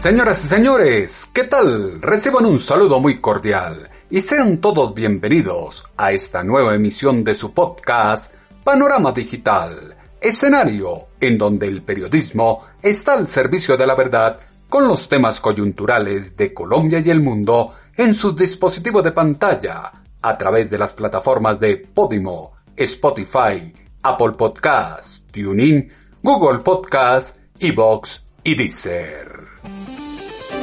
Señoras y señores, ¿qué tal? Reciban un saludo muy cordial y sean todos bienvenidos a esta nueva emisión de su podcast Panorama Digital, escenario en donde el periodismo está al servicio de la verdad con los temas coyunturales de Colombia y el mundo en su dispositivo de pantalla a través de las plataformas de Podimo, Spotify, Apple Podcasts, TuneIn, Google Podcasts, Evox y Deezer.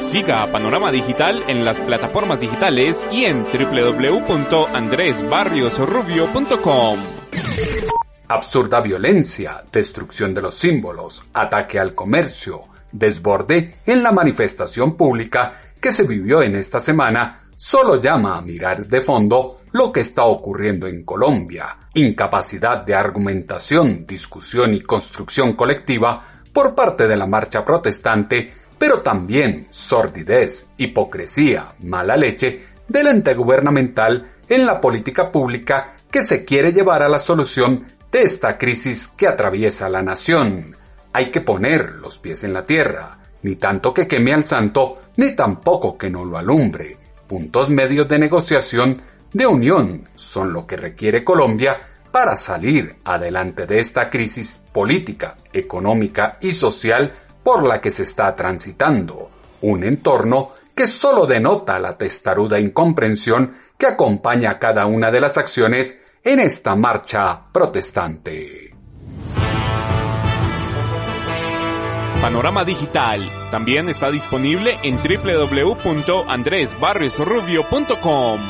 Siga Panorama Digital en las plataformas digitales y en www.andresbarriosrubio.com. Absurda violencia, destrucción de los símbolos, ataque al comercio, desborde en la manifestación pública que se vivió en esta semana solo llama a mirar de fondo lo que está ocurriendo en Colombia. Incapacidad de argumentación, discusión y construcción colectiva por parte de la marcha protestante pero también sordidez, hipocresía, mala leche del ente gubernamental en la política pública que se quiere llevar a la solución de esta crisis que atraviesa la nación. Hay que poner los pies en la tierra, ni tanto que queme al santo, ni tampoco que no lo alumbre. Puntos medios de negociación, de unión, son lo que requiere Colombia para salir adelante de esta crisis política, económica y social por la que se está transitando, un entorno que solo denota la testaruda incomprensión que acompaña a cada una de las acciones en esta marcha protestante. Panorama Digital también está disponible en www.andresbarriosrubio.com.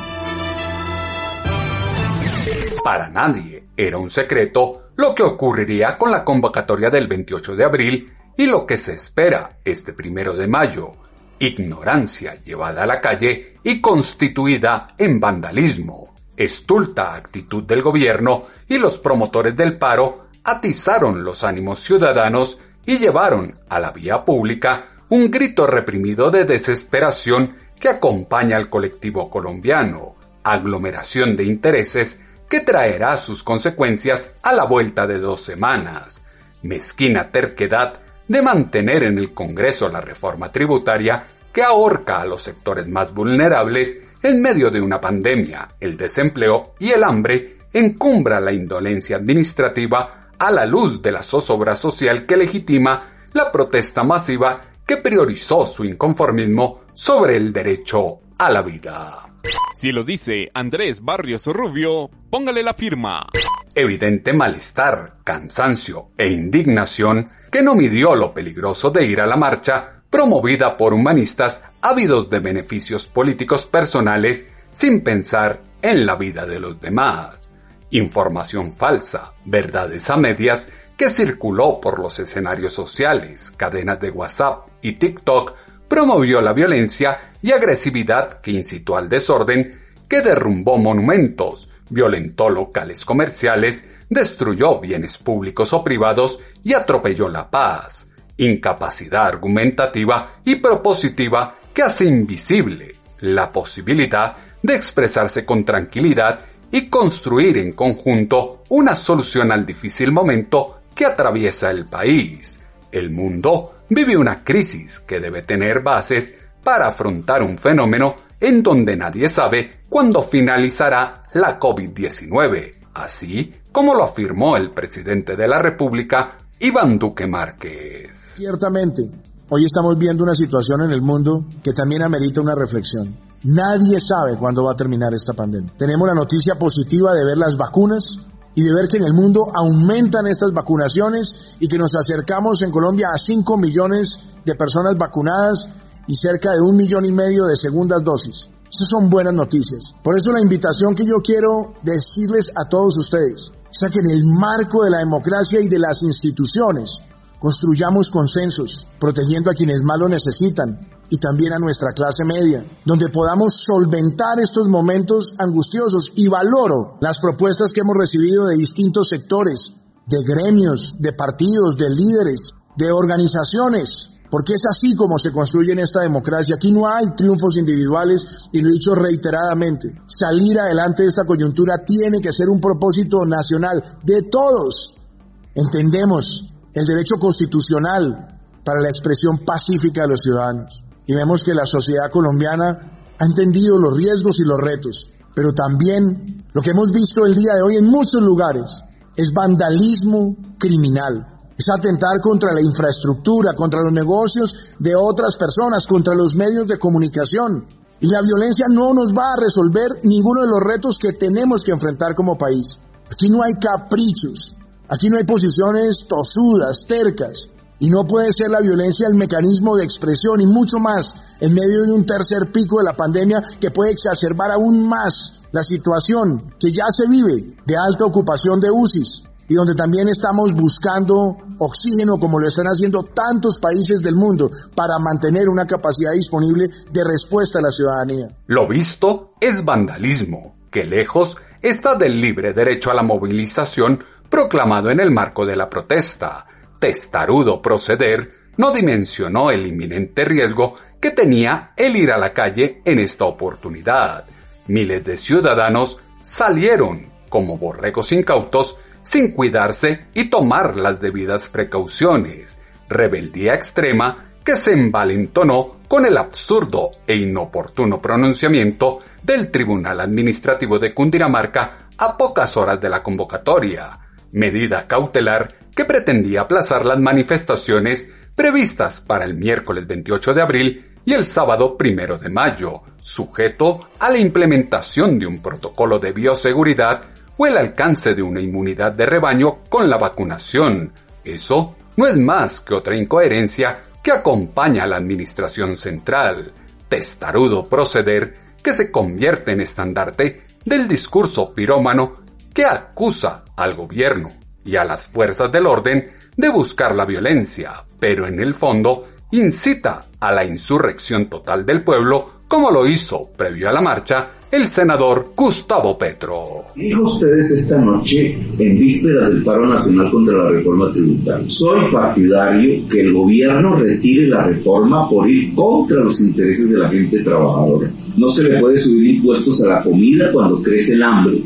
Para nadie era un secreto lo que ocurriría con la convocatoria del 28 de abril y lo que se espera este primero de mayo, ignorancia llevada a la calle y constituida en vandalismo. Estulta actitud del gobierno y los promotores del paro atizaron los ánimos ciudadanos y llevaron a la vía pública un grito reprimido de desesperación que acompaña al colectivo colombiano, aglomeración de intereses que traerá sus consecuencias a la vuelta de dos semanas, mezquina terquedad de mantener en el Congreso la reforma tributaria que ahorca a los sectores más vulnerables en medio de una pandemia, el desempleo y el hambre encumbra la indolencia administrativa a la luz de la zozobra social que legitima la protesta masiva que priorizó su inconformismo sobre el derecho a la vida. Si lo dice Andrés Barrios Rubio, póngale la firma. Evidente malestar, cansancio e indignación que no midió lo peligroso de ir a la marcha promovida por humanistas ávidos de beneficios políticos personales sin pensar en la vida de los demás. Información falsa, verdades a medias, que circuló por los escenarios sociales, cadenas de WhatsApp y TikTok, promovió la violencia y agresividad que incitó al desorden, que derrumbó monumentos, violentó locales comerciales, destruyó bienes públicos o privados y atropelló la paz, incapacidad argumentativa y propositiva que hace invisible la posibilidad de expresarse con tranquilidad y construir en conjunto una solución al difícil momento que atraviesa el país. El mundo vive una crisis que debe tener bases para afrontar un fenómeno en donde nadie sabe cuándo finalizará la COVID-19, así como lo afirmó el presidente de la República, Iván Duque Márquez. Ciertamente, hoy estamos viendo una situación en el mundo que también amerita una reflexión. Nadie sabe cuándo va a terminar esta pandemia. Tenemos la noticia positiva de ver las vacunas y de ver que en el mundo aumentan estas vacunaciones y que nos acercamos en Colombia a 5 millones de personas vacunadas y cerca de un millón y medio de segundas dosis. Esas son buenas noticias. Por eso la invitación que yo quiero decirles a todos ustedes es que en el marco de la democracia y de las instituciones construyamos consensos, protegiendo a quienes más lo necesitan, y también a nuestra clase media, donde podamos solventar estos momentos angustiosos y valoro las propuestas que hemos recibido de distintos sectores, de gremios, de partidos, de líderes, de organizaciones, porque es así como se construye en esta democracia. Aquí no hay triunfos individuales y lo he dicho reiteradamente. Salir adelante de esta coyuntura tiene que ser un propósito nacional de todos. Entendemos el derecho constitucional para la expresión pacífica de los ciudadanos. Y vemos que la sociedad colombiana ha entendido los riesgos y los retos. Pero también lo que hemos visto el día de hoy en muchos lugares es vandalismo criminal es atentar contra la infraestructura, contra los negocios de otras personas, contra los medios de comunicación. Y la violencia no nos va a resolver ninguno de los retos que tenemos que enfrentar como país. Aquí no hay caprichos, aquí no hay posiciones tosudas, tercas. Y no puede ser la violencia el mecanismo de expresión y mucho más en medio de un tercer pico de la pandemia que puede exacerbar aún más la situación que ya se vive de alta ocupación de UCIs, y donde también estamos buscando oxígeno como lo están haciendo tantos países del mundo para mantener una capacidad disponible de respuesta a la ciudadanía. Lo visto es vandalismo, que lejos está del libre derecho a la movilización proclamado en el marco de la protesta. Testarudo proceder no dimensionó el inminente riesgo que tenía el ir a la calle en esta oportunidad. Miles de ciudadanos salieron como borregos incautos sin cuidarse y tomar las debidas precauciones. Rebeldía extrema que se envalentonó con el absurdo e inoportuno pronunciamiento del Tribunal Administrativo de Cundinamarca a pocas horas de la convocatoria, medida cautelar que pretendía aplazar las manifestaciones previstas para el miércoles 28 de abril y el sábado 1 de mayo, sujeto a la implementación de un protocolo de bioseguridad o el alcance de una inmunidad de rebaño con la vacunación. Eso no es más que otra incoherencia que acompaña a la administración central. Testarudo proceder que se convierte en estandarte del discurso pirómano que acusa al gobierno y a las fuerzas del orden de buscar la violencia, pero en el fondo incita a la insurrección total del pueblo como lo hizo previo a la marcha el senador Gustavo Petro. Dijo ustedes esta noche, en vísperas del paro nacional contra la reforma tributaria, soy partidario que el gobierno retire la reforma por ir contra los intereses de la gente trabajadora. No se le puede subir impuestos a la comida cuando crece el hambre.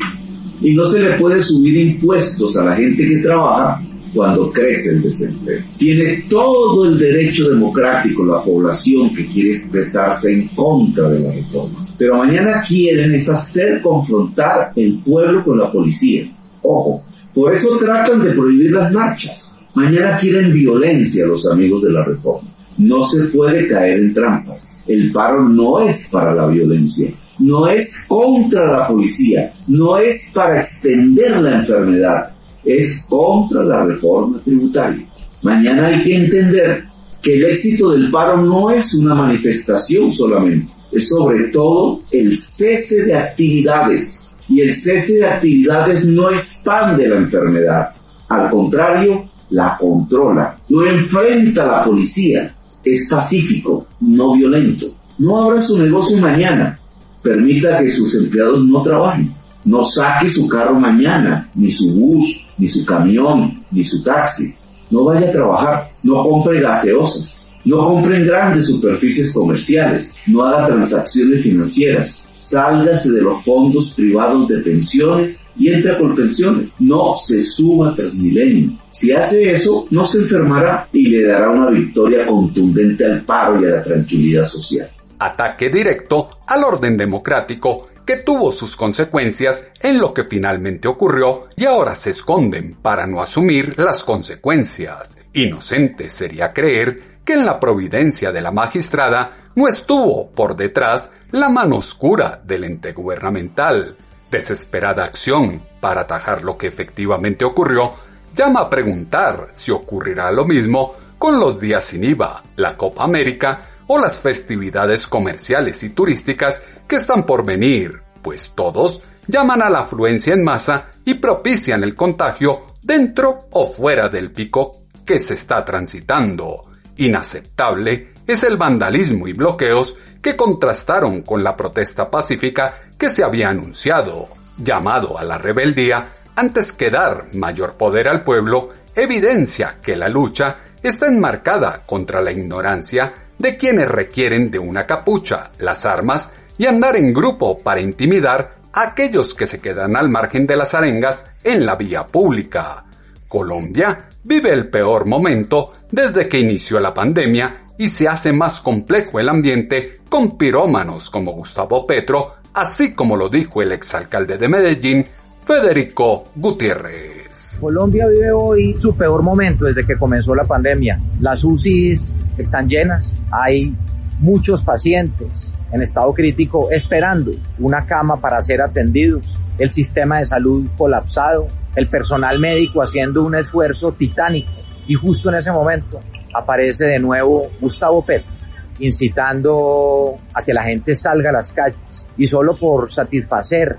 Y no se le puede subir impuestos a la gente que trabaja cuando crece el desempleo. Tiene todo el derecho democrático la población que quiere expresarse en contra de la reforma. Pero mañana quieren es hacer confrontar el pueblo con la policía. Ojo, por eso tratan de prohibir las marchas. Mañana quieren violencia los amigos de la reforma. No se puede caer en trampas. El paro no es para la violencia, no es contra la policía, no es para extender la enfermedad, es contra la reforma tributaria. Mañana hay que entender que el éxito del paro no es una manifestación solamente, es sobre todo el cese de actividades. Y el cese de actividades no expande la enfermedad, al contrario, la controla, no enfrenta la policía, es pacífico, no violento. No abra su negocio mañana, permita que sus empleados no trabajen no saque su carro mañana, ni su bus, ni su camión, ni su taxi. No vaya a trabajar, no compre gaseosas, no compre en grandes superficies comerciales, no haga transacciones financieras, sálgase de los fondos privados de pensiones y entre por pensiones. No se suba tras milenio. Si hace eso, no se enfermará y le dará una victoria contundente al paro y a la tranquilidad social. Ataque directo al orden democrático que tuvo sus consecuencias en lo que finalmente ocurrió y ahora se esconden para no asumir las consecuencias. Inocente sería creer que en la providencia de la magistrada no estuvo por detrás la mano oscura del ente gubernamental. Desesperada acción para atajar lo que efectivamente ocurrió llama a preguntar si ocurrirá lo mismo con los días sin IVA, la Copa América o las festividades comerciales y turísticas que están por venir, pues todos llaman a la afluencia en masa y propician el contagio dentro o fuera del pico que se está transitando. Inaceptable es el vandalismo y bloqueos que contrastaron con la protesta pacífica que se había anunciado, llamado a la rebeldía antes que dar mayor poder al pueblo, evidencia que la lucha está enmarcada contra la ignorancia de quienes requieren de una capucha, las armas y andar en grupo para intimidar a aquellos que se quedan al margen de las arengas en la vía pública. Colombia vive el peor momento desde que inició la pandemia y se hace más complejo el ambiente con pirómanos como Gustavo Petro, así como lo dijo el exalcalde de Medellín, Federico Gutiérrez. Colombia vive hoy su peor momento desde que comenzó la pandemia. Las UCIs están llenas, hay muchos pacientes en estado crítico esperando una cama para ser atendidos, el sistema de salud colapsado, el personal médico haciendo un esfuerzo titánico. Y justo en ese momento aparece de nuevo Gustavo Petro incitando a que la gente salga a las calles. Y solo por satisfacer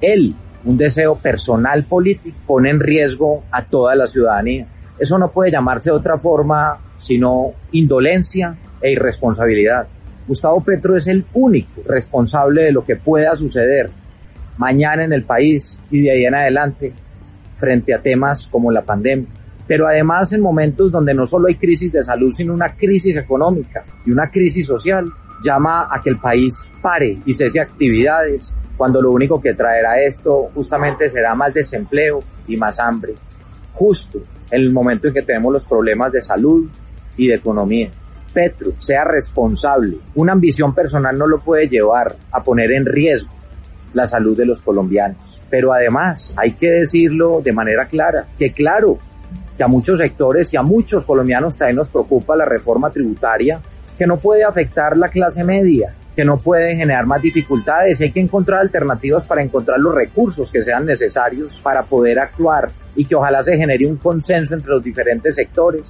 él un deseo personal político, pone en riesgo a toda la ciudadanía. Eso no puede llamarse de otra forma sino indolencia e irresponsabilidad. Gustavo Petro es el único responsable de lo que pueda suceder mañana en el país y de ahí en adelante frente a temas como la pandemia. Pero además en momentos donde no solo hay crisis de salud, sino una crisis económica y una crisis social, llama a que el país pare y cese actividades, cuando lo único que traerá esto justamente será más desempleo y más hambre, justo en el momento en que tenemos los problemas de salud y de economía. Petro sea responsable. Una ambición personal no lo puede llevar a poner en riesgo la salud de los colombianos. Pero además hay que decirlo de manera clara, que claro, que a muchos sectores y a muchos colombianos también nos preocupa la reforma tributaria, que no puede afectar la clase media, que no pueden generar más dificultades. Hay que encontrar alternativas para encontrar los recursos que sean necesarios para poder actuar y que ojalá se genere un consenso entre los diferentes sectores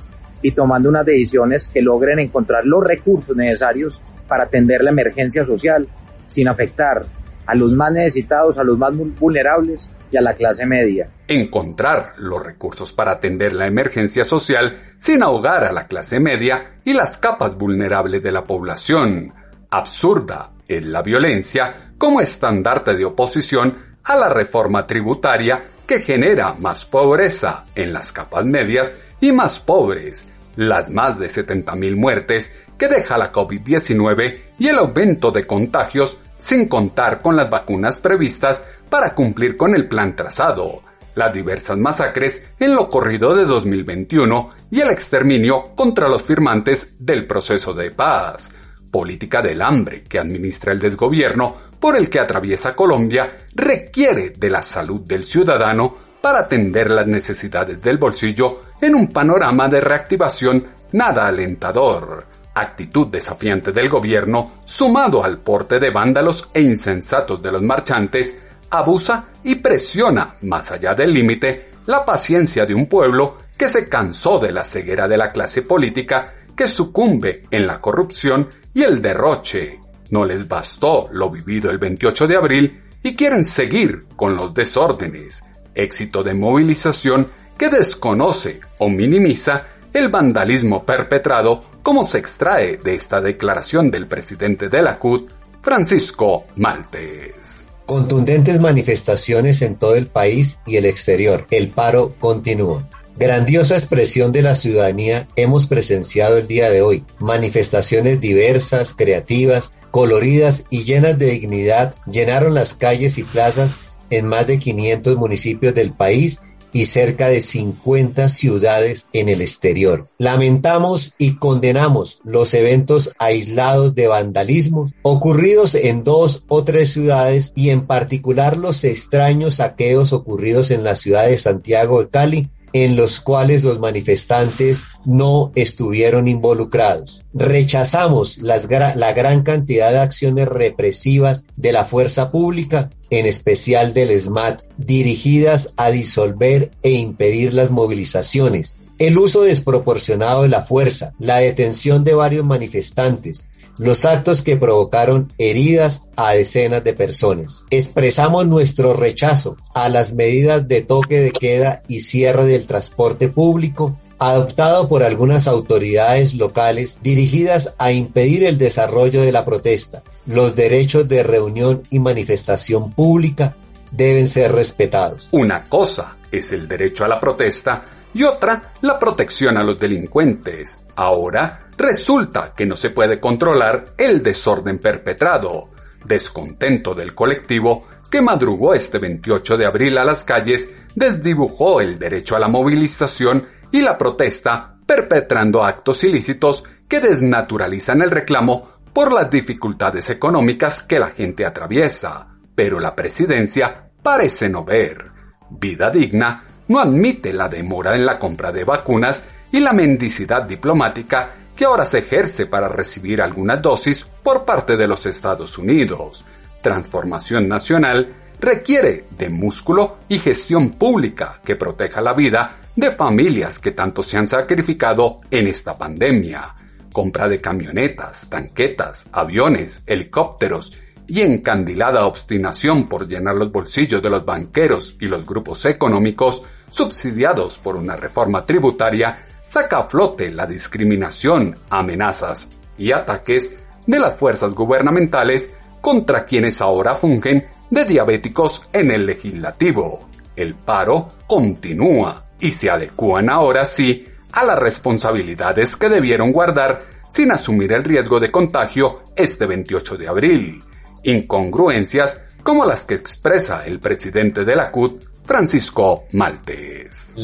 y tomando unas decisiones que logren encontrar los recursos necesarios para atender la emergencia social sin afectar a los más necesitados, a los más vulnerables y a la clase media. Encontrar los recursos para atender la emergencia social sin ahogar a la clase media y las capas vulnerables de la población absurda es la violencia como estandarte de oposición a la reforma tributaria que genera más pobreza en las capas medias y más pobres, las más de 70.000 muertes que deja la COVID-19 y el aumento de contagios sin contar con las vacunas previstas para cumplir con el plan trazado, las diversas masacres en lo corrido de 2021 y el exterminio contra los firmantes del proceso de paz política del hambre que administra el desgobierno por el que atraviesa Colombia requiere de la salud del ciudadano para atender las necesidades del bolsillo en un panorama de reactivación nada alentador. Actitud desafiante del gobierno, sumado al porte de vándalos e insensatos de los marchantes, abusa y presiona, más allá del límite, la paciencia de un pueblo que se cansó de la ceguera de la clase política que sucumbe en la corrupción y el derroche. No les bastó lo vivido el 28 de abril y quieren seguir con los desórdenes, éxito de movilización que desconoce o minimiza el vandalismo perpetrado como se extrae de esta declaración del presidente de la CUT, Francisco Maltes. Contundentes manifestaciones en todo el país y el exterior. El paro continúa. Grandiosa expresión de la ciudadanía hemos presenciado el día de hoy. Manifestaciones diversas, creativas, coloridas y llenas de dignidad llenaron las calles y plazas en más de 500 municipios del país y cerca de 50 ciudades en el exterior. Lamentamos y condenamos los eventos aislados de vandalismo ocurridos en dos o tres ciudades y en particular los extraños saqueos ocurridos en la ciudad de Santiago de Cali en los cuales los manifestantes no estuvieron involucrados. Rechazamos la gran cantidad de acciones represivas de la fuerza pública, en especial del SMAT, dirigidas a disolver e impedir las movilizaciones, el uso desproporcionado de la fuerza, la detención de varios manifestantes, los actos que provocaron heridas a decenas de personas. Expresamos nuestro rechazo a las medidas de toque de queda y cierre del transporte público, adoptado por algunas autoridades locales dirigidas a impedir el desarrollo de la protesta. Los derechos de reunión y manifestación pública deben ser respetados. Una cosa es el derecho a la protesta y otra la protección a los delincuentes. Ahora resulta que no se puede controlar el desorden perpetrado. Descontento del colectivo que madrugó este 28 de abril a las calles desdibujó el derecho a la movilización y la protesta, perpetrando actos ilícitos que desnaturalizan el reclamo por las dificultades económicas que la gente atraviesa. Pero la presidencia parece no ver. Vida digna no admite la demora en la compra de vacunas y la mendicidad diplomática que ahora se ejerce para recibir algunas dosis por parte de los Estados Unidos. Transformación nacional requiere de músculo y gestión pública que proteja la vida de familias que tanto se han sacrificado en esta pandemia. Compra de camionetas, tanquetas, aviones, helicópteros y encandilada obstinación por llenar los bolsillos de los banqueros y los grupos económicos subsidiados por una reforma tributaria saca a flote la discriminación, amenazas y ataques de las fuerzas gubernamentales contra quienes ahora fungen de diabéticos en el legislativo. El paro continúa y se adecúan ahora sí a las responsabilidades que debieron guardar sin asumir el riesgo de contagio este 28 de abril. Incongruencias como las que expresa el presidente de la CUT, Francisco Maltes.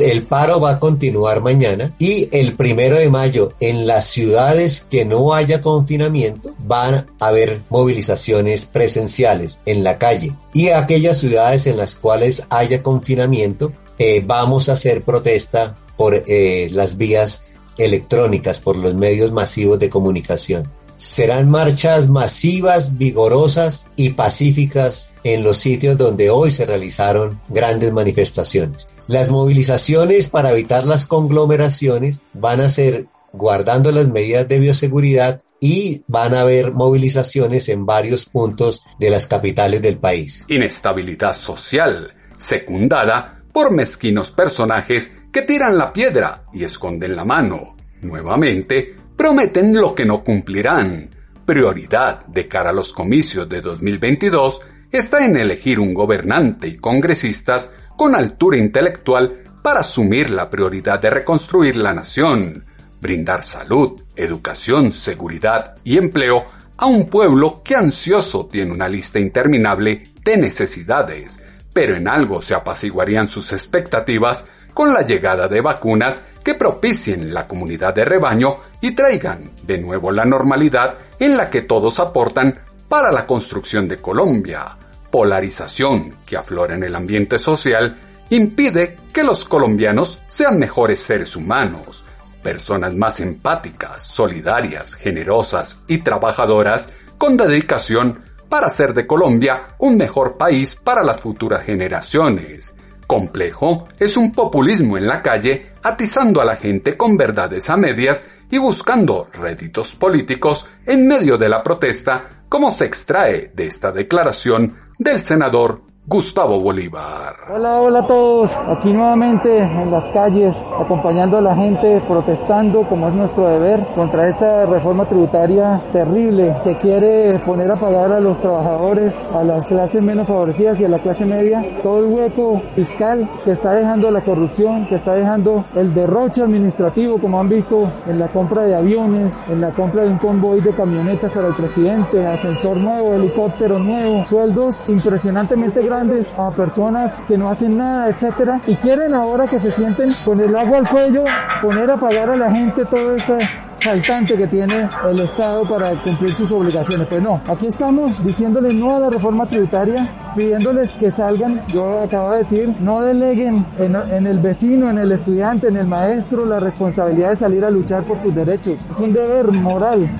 el paro va a continuar mañana y el primero de mayo en las ciudades que no haya confinamiento van a haber movilizaciones presenciales en la calle y aquellas ciudades en las cuales haya confinamiento eh, vamos a hacer protesta por eh, las vías electrónicas, por los medios masivos de comunicación. Serán marchas masivas, vigorosas y pacíficas en los sitios donde hoy se realizaron grandes manifestaciones. Las movilizaciones para evitar las conglomeraciones van a ser guardando las medidas de bioseguridad y van a haber movilizaciones en varios puntos de las capitales del país. Inestabilidad social, secundada por mezquinos personajes que tiran la piedra y esconden la mano. Nuevamente, prometen lo que no cumplirán. Prioridad de cara a los comicios de 2022 está en elegir un gobernante y congresistas con altura intelectual para asumir la prioridad de reconstruir la nación, brindar salud, educación, seguridad y empleo a un pueblo que ansioso tiene una lista interminable de necesidades, pero en algo se apaciguarían sus expectativas con la llegada de vacunas que propicien la comunidad de rebaño y traigan de nuevo la normalidad en la que todos aportan para la construcción de Colombia. Polarización que aflora en el ambiente social impide que los colombianos sean mejores seres humanos, personas más empáticas, solidarias, generosas y trabajadoras con dedicación para hacer de Colombia un mejor país para las futuras generaciones. Complejo es un populismo en la calle atizando a la gente con verdades a medias y buscando réditos políticos en medio de la protesta, como se extrae de esta declaración del senador Gustavo Bolívar. Hola, hola a todos. Aquí nuevamente en las calles, acompañando a la gente, protestando como es nuestro deber contra esta reforma tributaria terrible que quiere poner a pagar a los trabajadores, a las clases menos favorecidas y a la clase media, todo el hueco fiscal que está dejando la corrupción, que está dejando el derroche administrativo, como han visto en la compra de aviones, en la compra de un convoy de camionetas para el presidente, ascensor nuevo, helicóptero nuevo, sueldos impresionantemente grandes a personas que no hacen nada, etcétera, y quieren ahora que se sienten con el agua al cuello, poner a pagar a la gente todo ese faltante que tiene el Estado para cumplir sus obligaciones. Pues no, aquí estamos diciéndoles no a la reforma tributaria, pidiéndoles que salgan, yo acabo de decir, no deleguen en, en, el vecino, en el estudiante, en el maestro la responsabilidad de salir a luchar por sus derechos. Es un deber moral.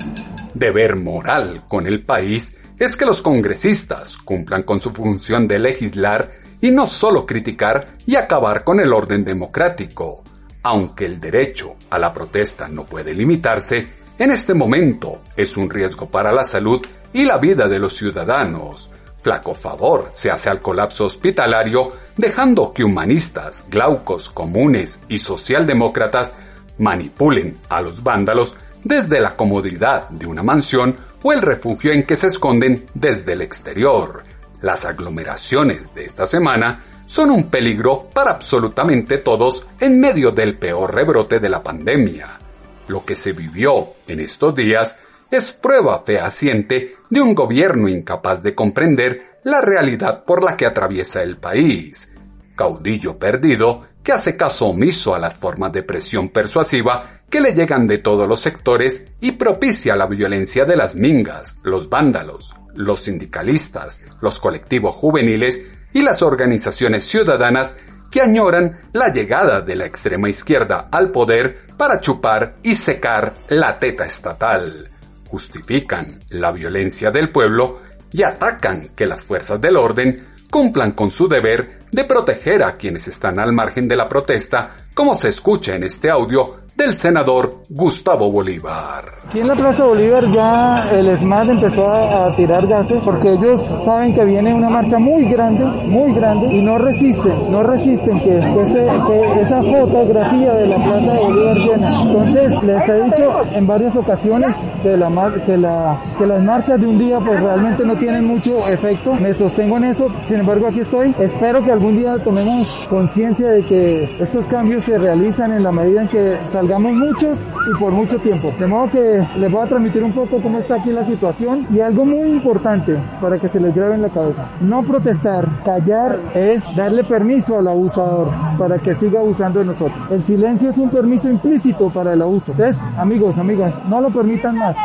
Deber moral con el país es que los congresistas cumplan con su función de legislar y no solo criticar y acabar con el orden democrático. Aunque el derecho a la protesta no puede limitarse, en este momento es un riesgo para la salud y la vida de los ciudadanos. Flaco favor se hace al colapso hospitalario, dejando que humanistas, glaucos, comunes y socialdemócratas manipulen a los vándalos desde la comodidad de una mansión o el refugio en que se esconden desde el exterior. Las aglomeraciones de esta semana son un peligro para absolutamente todos en medio del peor rebrote de la pandemia. Lo que se vivió en estos días es prueba fehaciente de un gobierno incapaz de comprender la realidad por la que atraviesa el país. Caudillo perdido que hace caso omiso a las formas de presión persuasiva que le llegan de todos los sectores y propicia la violencia de las mingas, los vándalos, los sindicalistas, los colectivos juveniles y las organizaciones ciudadanas que añoran la llegada de la extrema izquierda al poder para chupar y secar la teta estatal. Justifican la violencia del pueblo y atacan que las fuerzas del orden cumplan con su deber de proteger a quienes están al margen de la protesta, como se escucha en este audio del senador Gustavo Bolívar. Aquí en la Plaza Bolívar ya el SMAT empezó a, tirar gases porque ellos saben que viene una marcha muy grande, muy grande y no resisten, no resisten que, que, esa fotografía de la Plaza de Bolívar llena. Entonces les he dicho en varias ocasiones que, la, que, la, que las marchas de un día pues realmente no tienen mucho efecto. Me sostengo en eso, sin embargo aquí estoy. Espero que algún día tomemos conciencia de que estos cambios se realizan en la medida en que salgamos muchos y por mucho tiempo. De modo que les voy a transmitir un poco cómo está aquí la situación y algo muy importante para que se les grabe en la cabeza. No protestar, callar es darle permiso al abusador para que siga abusando de nosotros. El silencio es un permiso implícito para el abuso. Entonces, amigos, amigas, no lo permitan más.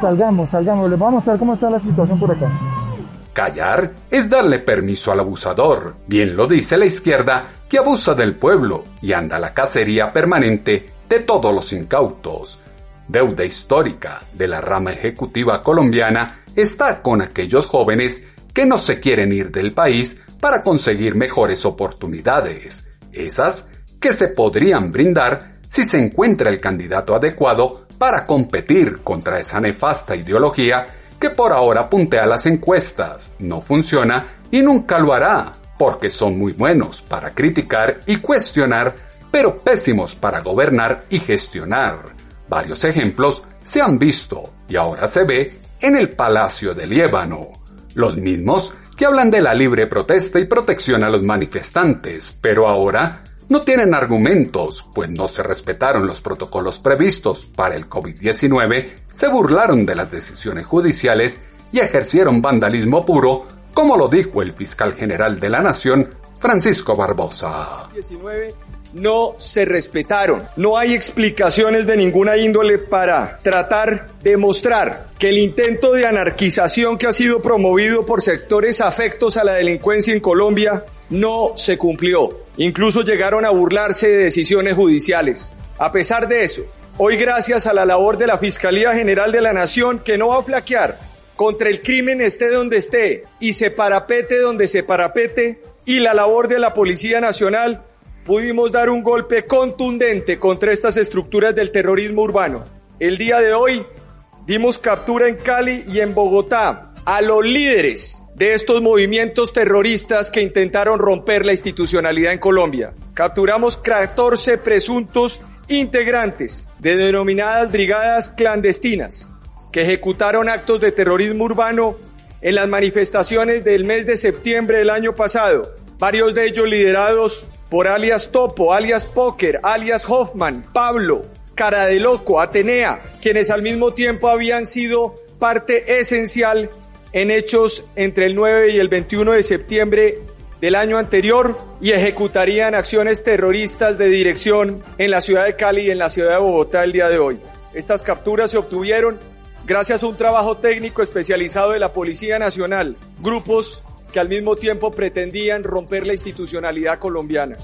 Salgamos, salgamos. Les voy a mostrar cómo está la situación por acá. Callar es darle permiso al abusador. Bien lo dice la izquierda que abusa del pueblo y anda la cacería permanente de todos los incautos. Deuda histórica de la rama ejecutiva colombiana está con aquellos jóvenes que no se quieren ir del país para conseguir mejores oportunidades, esas que se podrían brindar si se encuentra el candidato adecuado para competir contra esa nefasta ideología que por ahora puntea las encuestas, no funciona y nunca lo hará, porque son muy buenos para criticar y cuestionar pero pésimos para gobernar y gestionar. Varios ejemplos se han visto y ahora se ve en el Palacio de Líbano. Los mismos que hablan de la libre protesta y protección a los manifestantes, pero ahora no tienen argumentos, pues no se respetaron los protocolos previstos para el COVID-19, se burlaron de las decisiones judiciales y ejercieron vandalismo puro, como lo dijo el fiscal general de la Nación, Francisco Barbosa no se respetaron. No hay explicaciones de ninguna índole para tratar de mostrar que el intento de anarquización que ha sido promovido por sectores afectos a la delincuencia en Colombia no se cumplió. Incluso llegaron a burlarse de decisiones judiciales. A pesar de eso, hoy gracias a la labor de la Fiscalía General de la Nación que no va a flaquear contra el crimen esté donde esté y se parapete donde se parapete y la labor de la Policía Nacional pudimos dar un golpe contundente contra estas estructuras del terrorismo urbano. El día de hoy dimos captura en Cali y en Bogotá a los líderes de estos movimientos terroristas que intentaron romper la institucionalidad en Colombia. Capturamos 14 presuntos integrantes de denominadas brigadas clandestinas que ejecutaron actos de terrorismo urbano en las manifestaciones del mes de septiembre del año pasado, varios de ellos liderados por alias Topo, alias Poker, alias Hoffman, Pablo, Cara de Loco, Atenea, quienes al mismo tiempo habían sido parte esencial en hechos entre el 9 y el 21 de septiembre del año anterior y ejecutarían acciones terroristas de dirección en la ciudad de Cali y en la ciudad de Bogotá el día de hoy. Estas capturas se obtuvieron gracias a un trabajo técnico especializado de la Policía Nacional, grupos que al mismo tiempo pretendían romper la institucionalidad colombiana.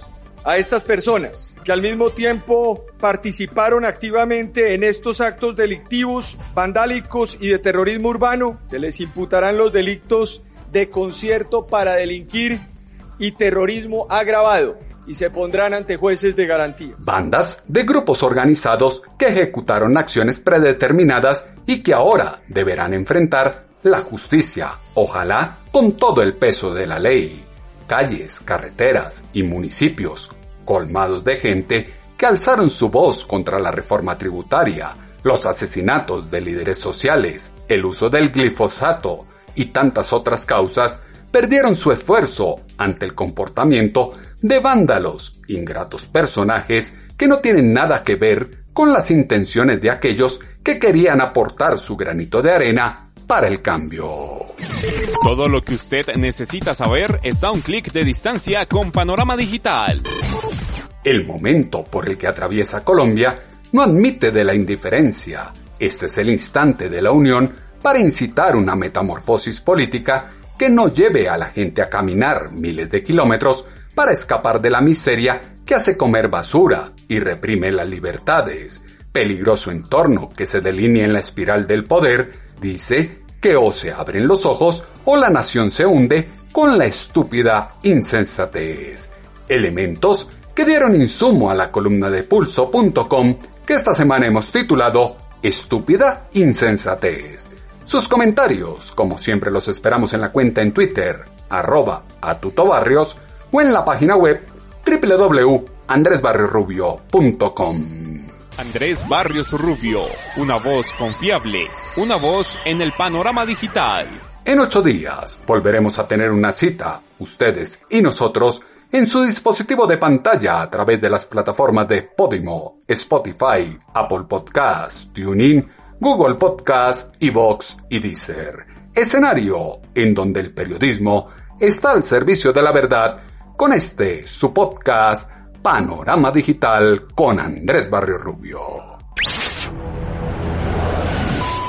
A estas personas que al mismo tiempo participaron activamente en estos actos delictivos, vandálicos y de terrorismo urbano, se les imputarán los delitos de concierto para delinquir y terrorismo agravado y se pondrán ante jueces de garantía. Bandas de grupos organizados que ejecutaron acciones predeterminadas y que ahora deberán enfrentar la justicia, ojalá con todo el peso de la ley. Calles, carreteras y municipios colmados de gente que alzaron su voz contra la reforma tributaria, los asesinatos de líderes sociales, el uso del glifosato y tantas otras causas perdieron su esfuerzo ante el comportamiento de vándalos, ingratos personajes que no tienen nada que ver con las intenciones de aquellos que querían aportar su granito de arena para el cambio. Todo lo que usted necesita saber está a un clic de distancia con Panorama Digital. El momento por el que atraviesa Colombia no admite de la indiferencia. Este es el instante de la unión para incitar una metamorfosis política que no lleve a la gente a caminar miles de kilómetros para escapar de la miseria que hace comer basura y reprime las libertades. Peligroso entorno que se delinea en la espiral del poder dice que o se abren los ojos o la nación se hunde con la estúpida insensatez. Elementos que dieron insumo a la columna de pulso.com que esta semana hemos titulado Estúpida insensatez. Sus comentarios, como siempre los esperamos en la cuenta en Twitter, arroba atutobarrios, o en la página web www.andresbarriosrubio.com. Andrés Barrios Rubio, una voz confiable, una voz en el panorama digital. En ocho días volveremos a tener una cita, ustedes y nosotros, en su dispositivo de pantalla a través de las plataformas de Podimo, Spotify, Apple Podcasts, TuneIn, Google Podcast, Evox y Deezer. Escenario en donde el periodismo está al servicio de la verdad con este su podcast Panorama Digital con Andrés Barrio Rubio